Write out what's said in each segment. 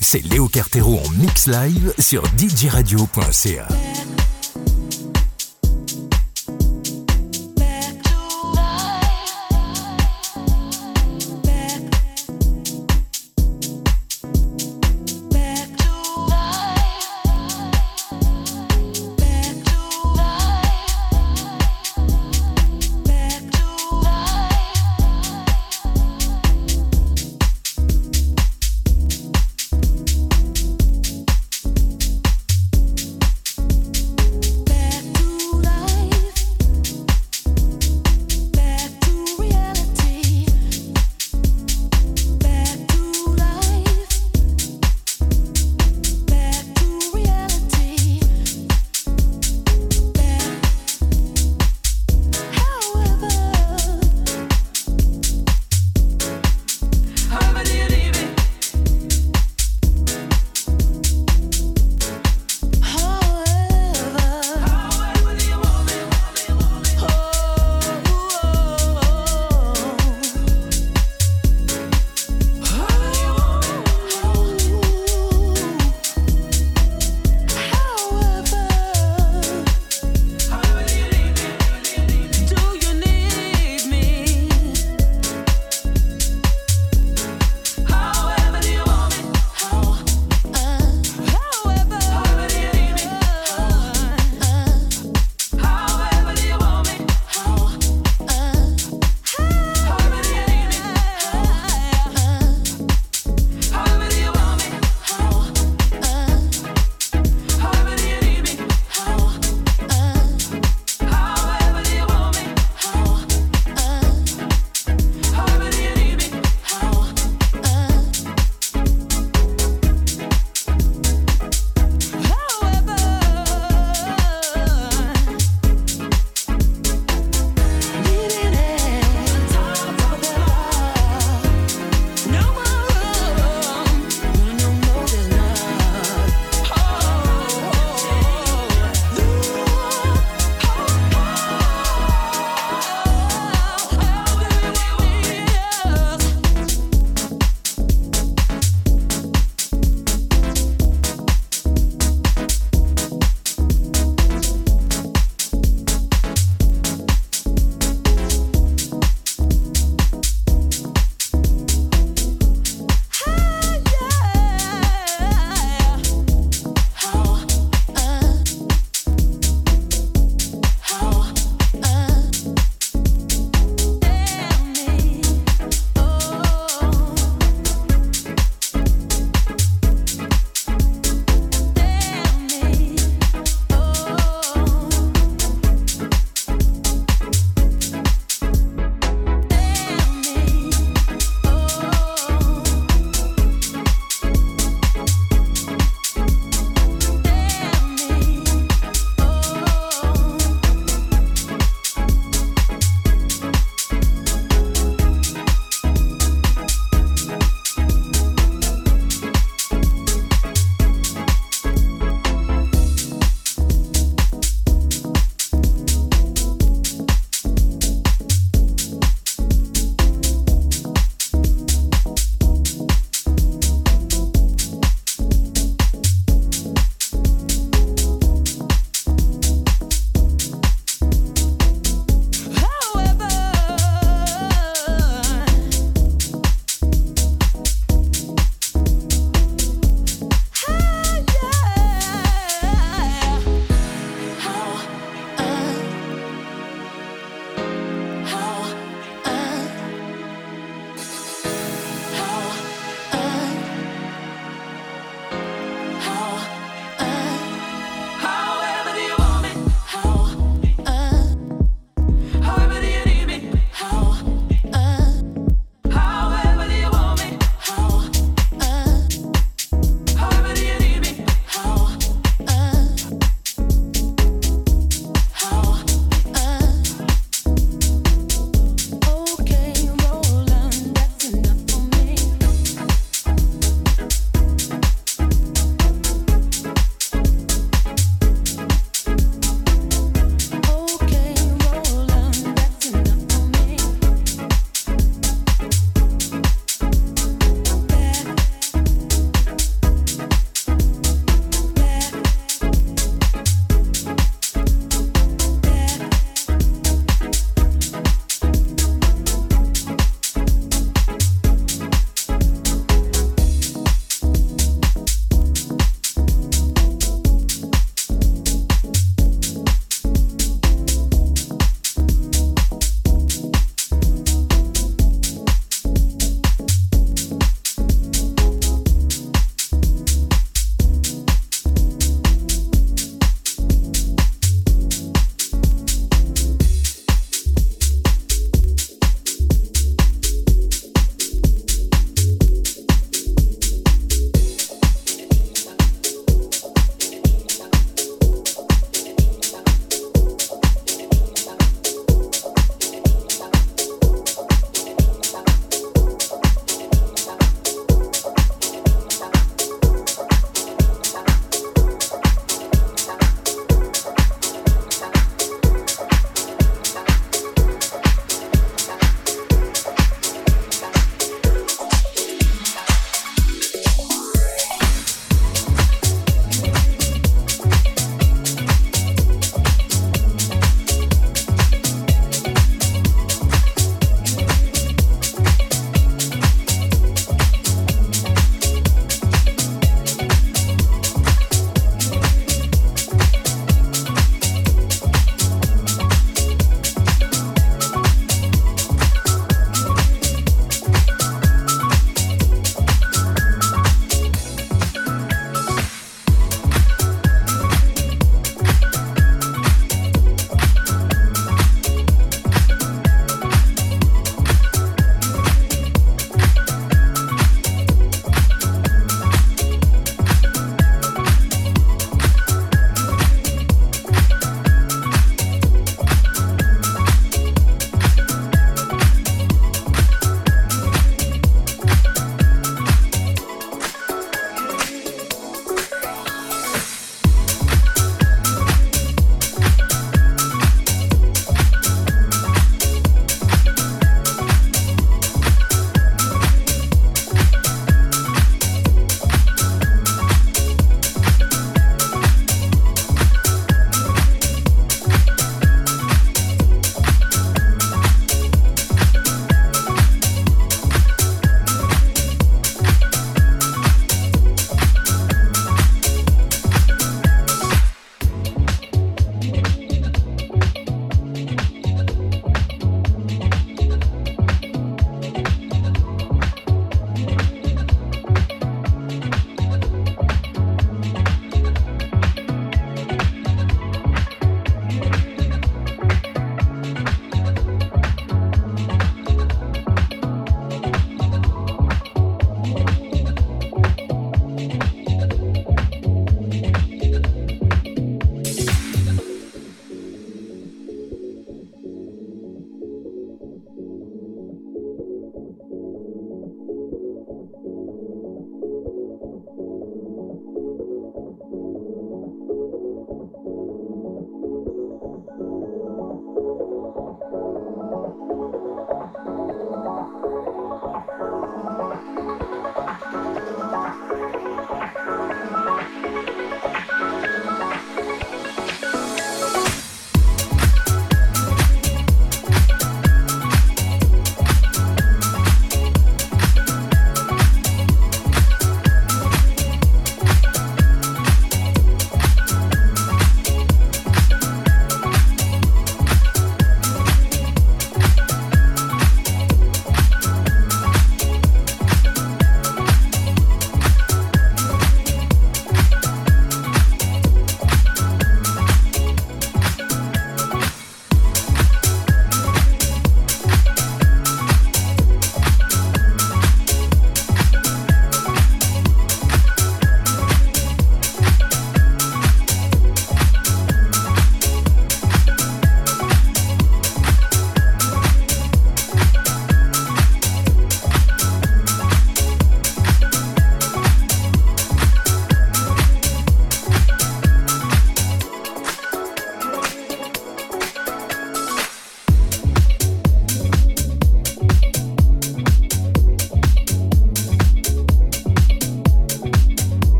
c'est Léo Cartero en mix live sur djradio.ca.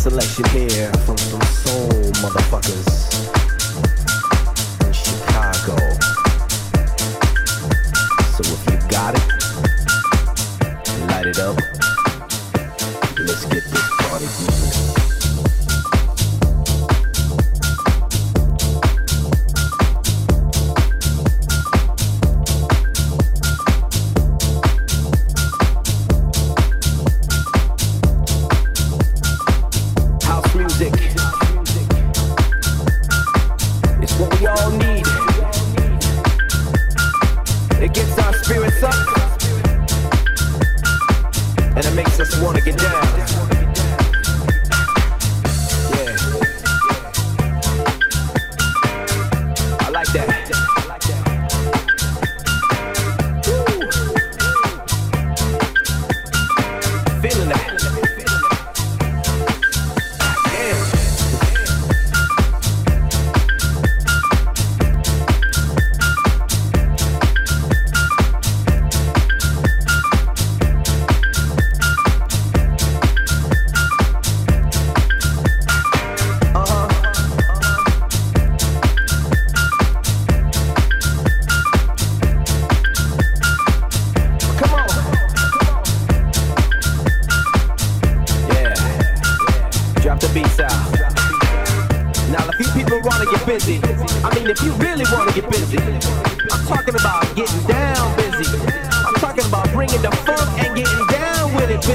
selection here from some soul motherfuckers.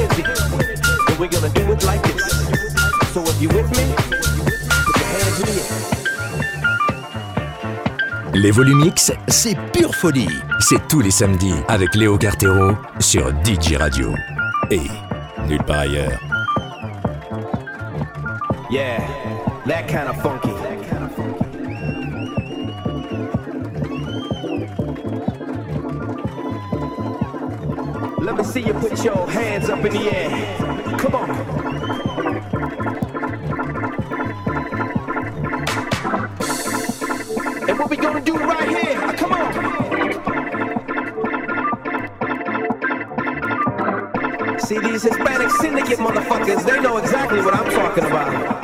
And we're Les Volumix, c'est pure folie. C'est tous les samedis avec Léo Cartero sur DJ Radio. Et nulle part ailleurs. Yeah, that kind of funky. Let me see you put your hands up in the air. Come on. And what we gonna do right here? Come on. See these Hispanic syndicate motherfuckers, they know exactly what I'm talking about.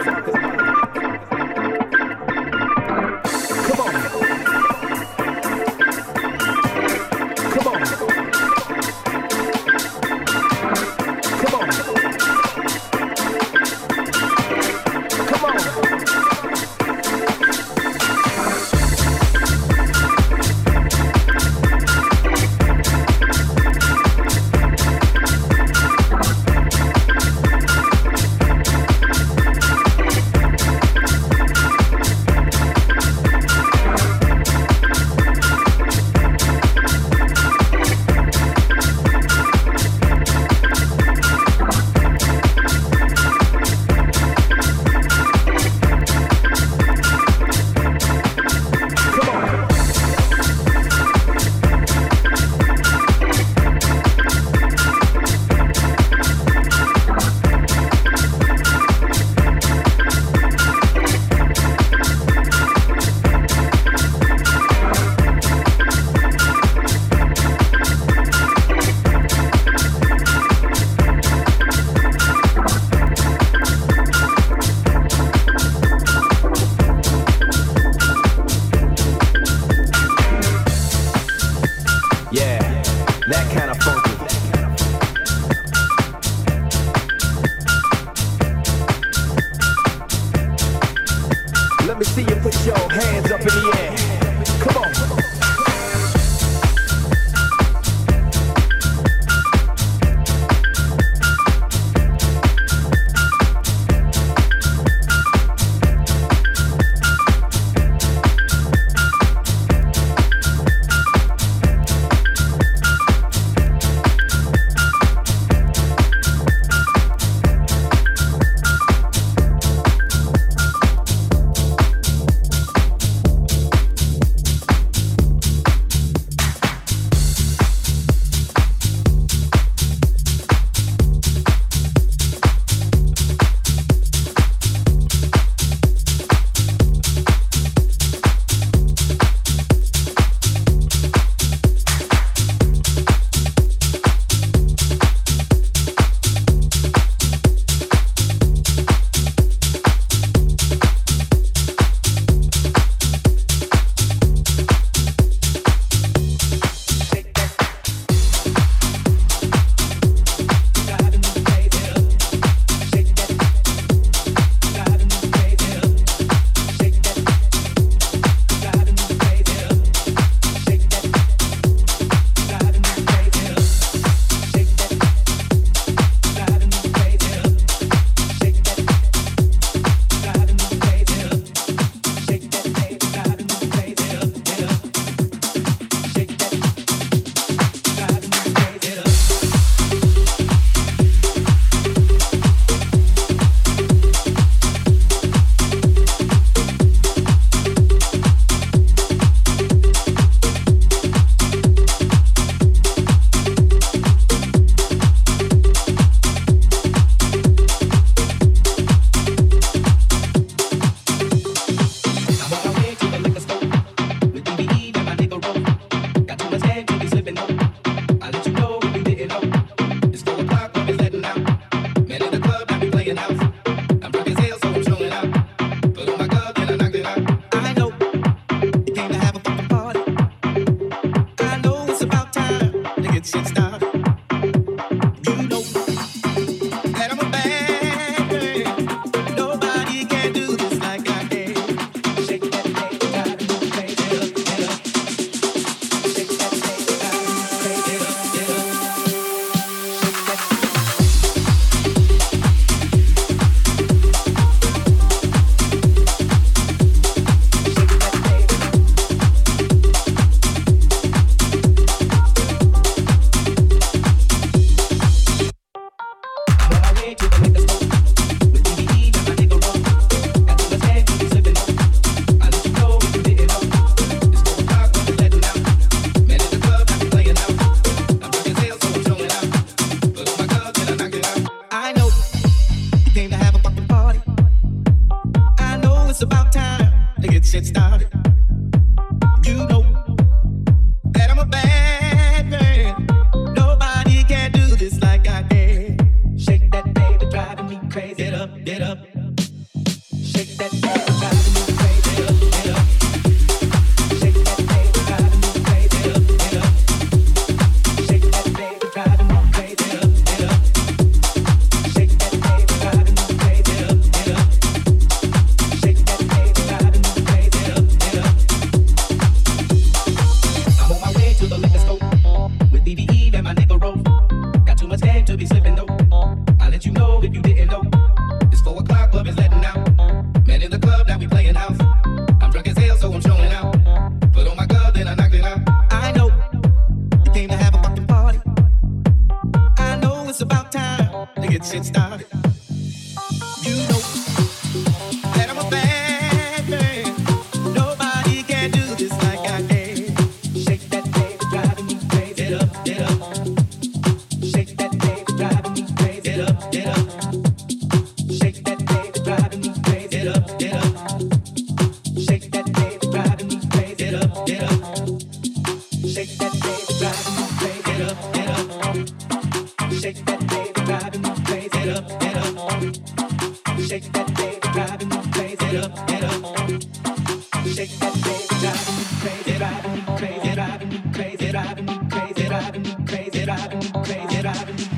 I haven't.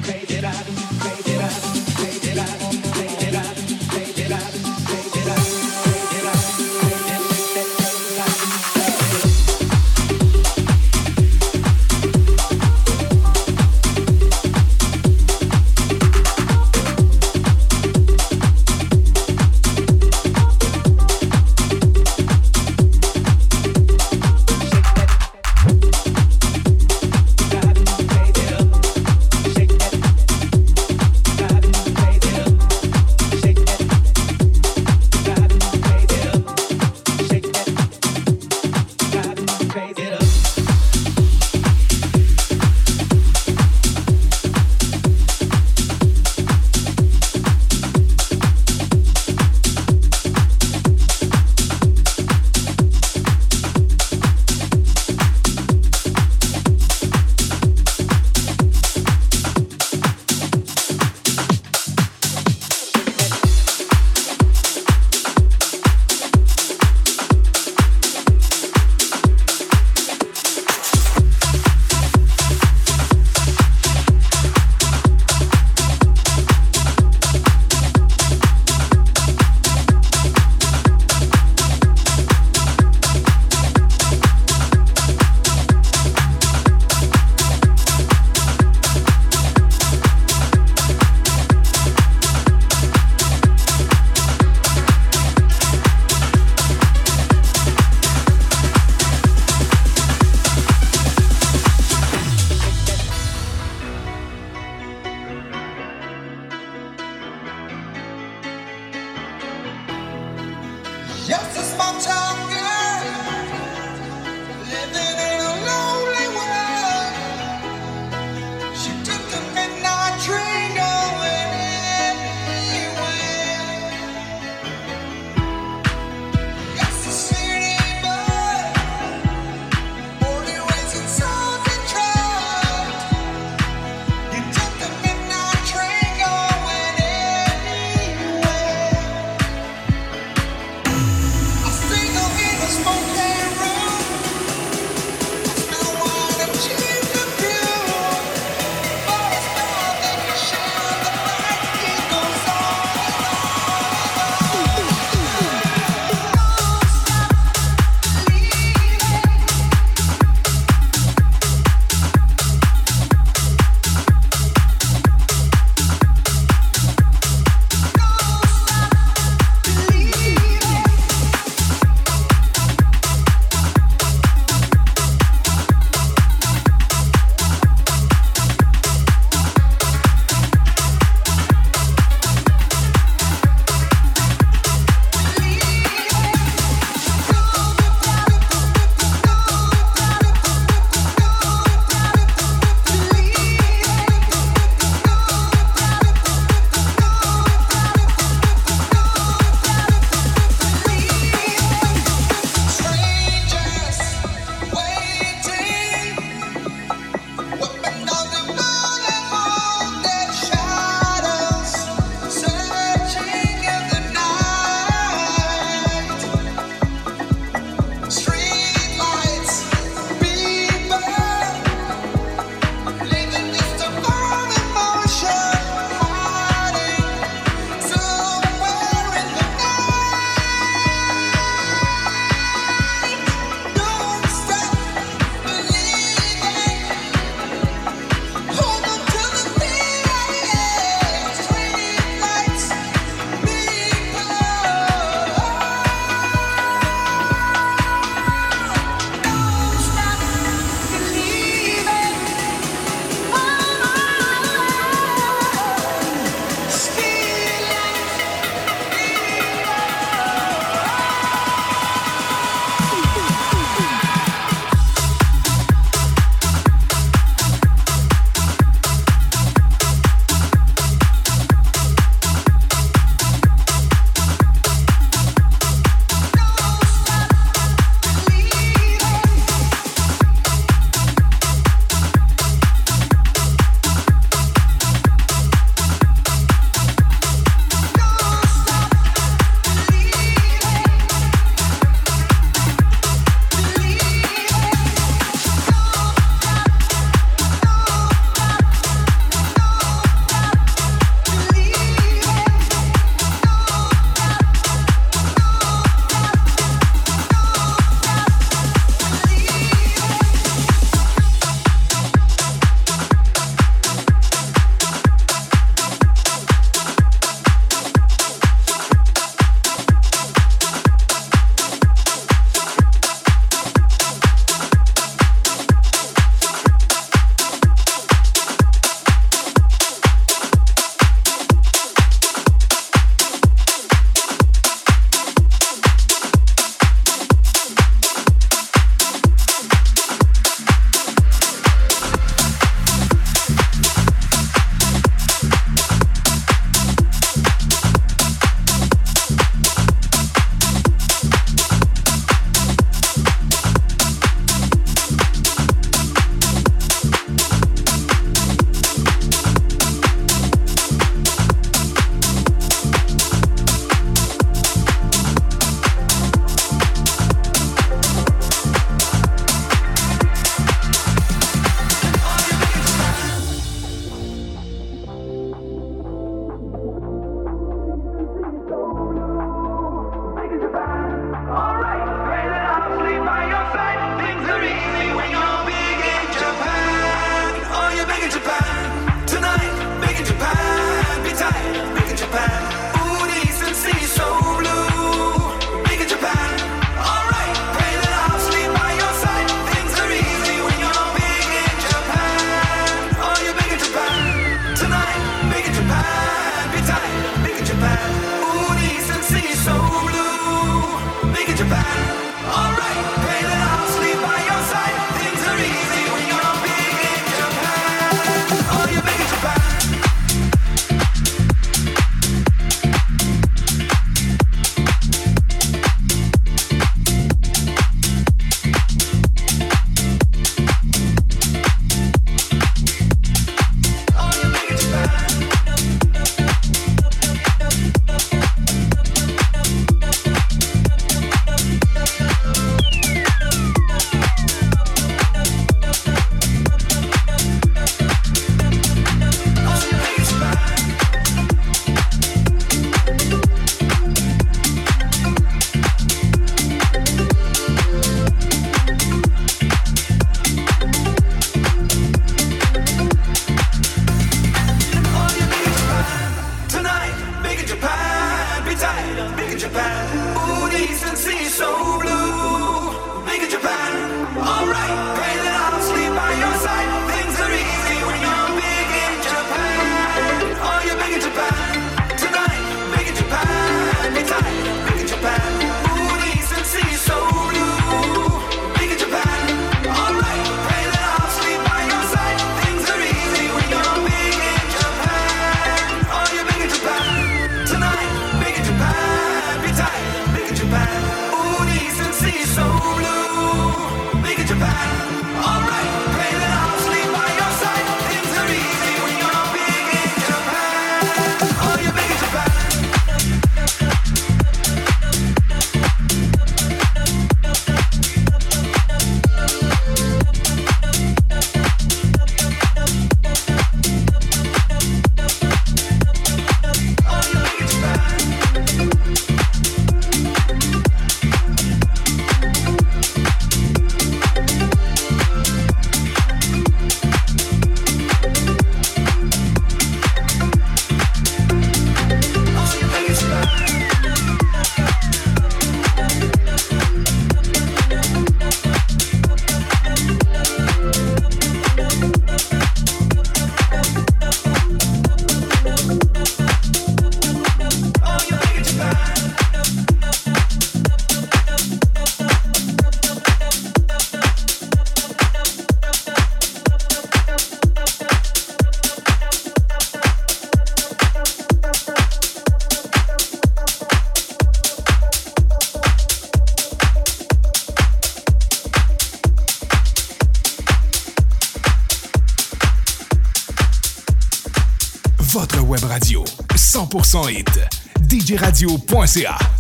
Brasil.ca.